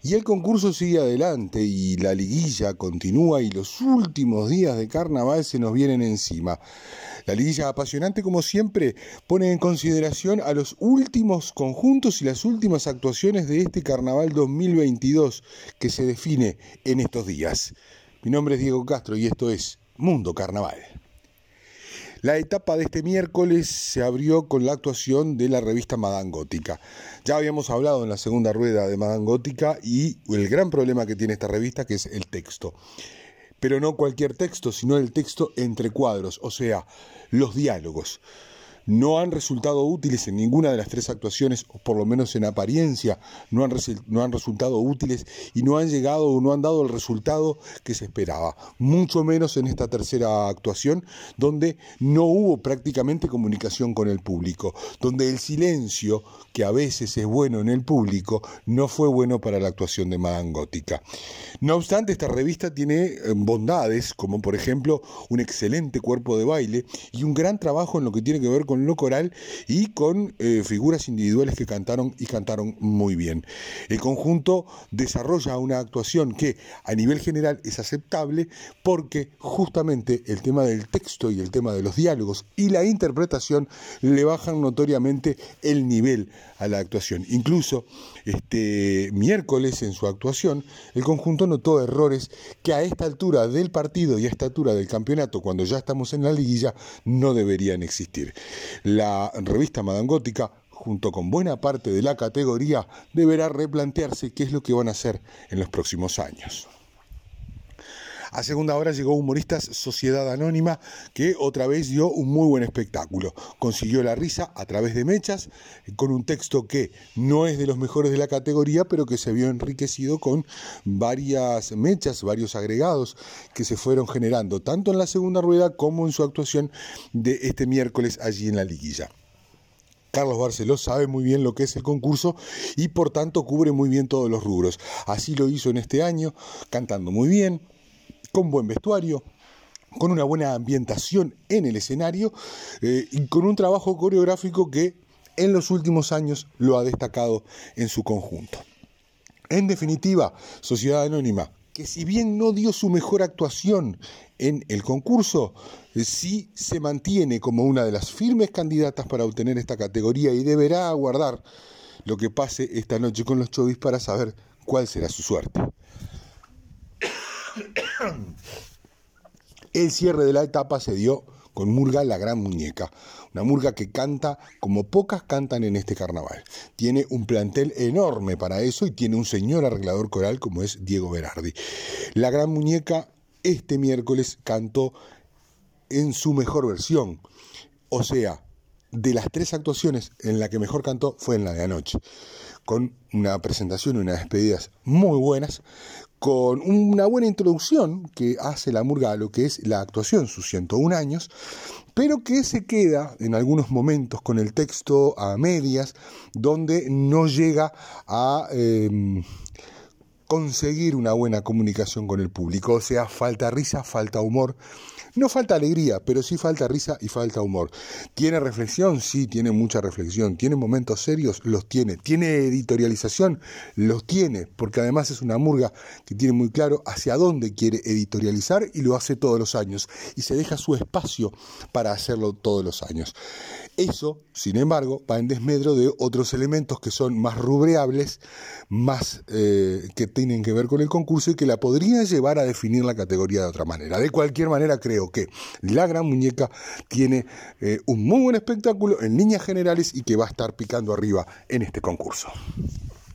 Y el concurso sigue adelante y la liguilla continúa y los últimos días de carnaval se nos vienen encima. La liguilla apasionante, como siempre, pone en consideración a los últimos conjuntos y las últimas actuaciones de este carnaval 2022 que se define en estos días. Mi nombre es Diego Castro y esto es Mundo Carnaval. La etapa de este miércoles se abrió con la actuación de la revista Madame Gótica. Ya habíamos hablado en la segunda rueda de Madame Gótica y el gran problema que tiene esta revista que es el texto. Pero no cualquier texto, sino el texto entre cuadros, o sea, los diálogos no han resultado útiles en ninguna de las tres actuaciones, o por lo menos en apariencia, no han, no han resultado útiles y no han llegado o no han dado el resultado que se esperaba. Mucho menos en esta tercera actuación, donde no hubo prácticamente comunicación con el público, donde el silencio, que a veces es bueno en el público, no fue bueno para la actuación de Madame Gótica. No obstante, esta revista tiene eh, bondades, como por ejemplo un excelente cuerpo de baile y un gran trabajo en lo que tiene que ver con lo coral y con eh, figuras individuales que cantaron y cantaron muy bien. El conjunto desarrolla una actuación que a nivel general es aceptable porque justamente el tema del texto y el tema de los diálogos y la interpretación le bajan notoriamente el nivel a la actuación. Incluso este miércoles en su actuación el conjunto notó errores que a esta altura del partido y a esta altura del campeonato, cuando ya estamos en la liguilla, no deberían existir. La revista Madame Gótica junto con buena parte de la categoría, deberá replantearse qué es lo que van a hacer en los próximos años. A segunda hora llegó Humoristas Sociedad Anónima, que otra vez dio un muy buen espectáculo. Consiguió la risa a través de mechas, con un texto que no es de los mejores de la categoría, pero que se vio enriquecido con varias mechas, varios agregados que se fueron generando, tanto en la segunda rueda como en su actuación de este miércoles allí en la liguilla. Carlos Barceló sabe muy bien lo que es el concurso y por tanto cubre muy bien todos los rubros. Así lo hizo en este año, cantando muy bien, con buen vestuario, con una buena ambientación en el escenario eh, y con un trabajo coreográfico que en los últimos años lo ha destacado en su conjunto. En definitiva, Sociedad Anónima, que si bien no dio su mejor actuación en el concurso, eh, sí se mantiene como una de las firmes candidatas para obtener esta categoría y deberá aguardar lo que pase esta noche con los chovis para saber cuál será su suerte. El cierre de la etapa se dio con Murga la Gran Muñeca, una murga que canta como pocas cantan en este carnaval. Tiene un plantel enorme para eso y tiene un señor arreglador coral como es Diego Berardi. La Gran Muñeca este miércoles cantó en su mejor versión, o sea, de las tres actuaciones en la que mejor cantó fue en la de anoche, con una presentación y unas despedidas muy buenas, con una buena introducción que hace la murga a lo que es la actuación, sus 101 años, pero que se queda en algunos momentos con el texto a medias, donde no llega a... Em, conseguir una buena comunicación con el público, o sea, falta risa, falta humor, no falta alegría, pero sí falta risa y falta humor. ¿Tiene reflexión? Sí, tiene mucha reflexión. ¿Tiene momentos serios? Los tiene. ¿Tiene editorialización? Los tiene, porque además es una murga que tiene muy claro hacia dónde quiere editorializar y lo hace todos los años. Y se deja su espacio para hacerlo todos los años. Eso, sin embargo, va en desmedro de otros elementos que son más rubreables, más eh, que tienen que ver con el concurso y que la podría llevar a definir la categoría de otra manera. De cualquier manera, que la gran muñeca tiene eh, un muy buen espectáculo en líneas generales y que va a estar picando arriba en este concurso.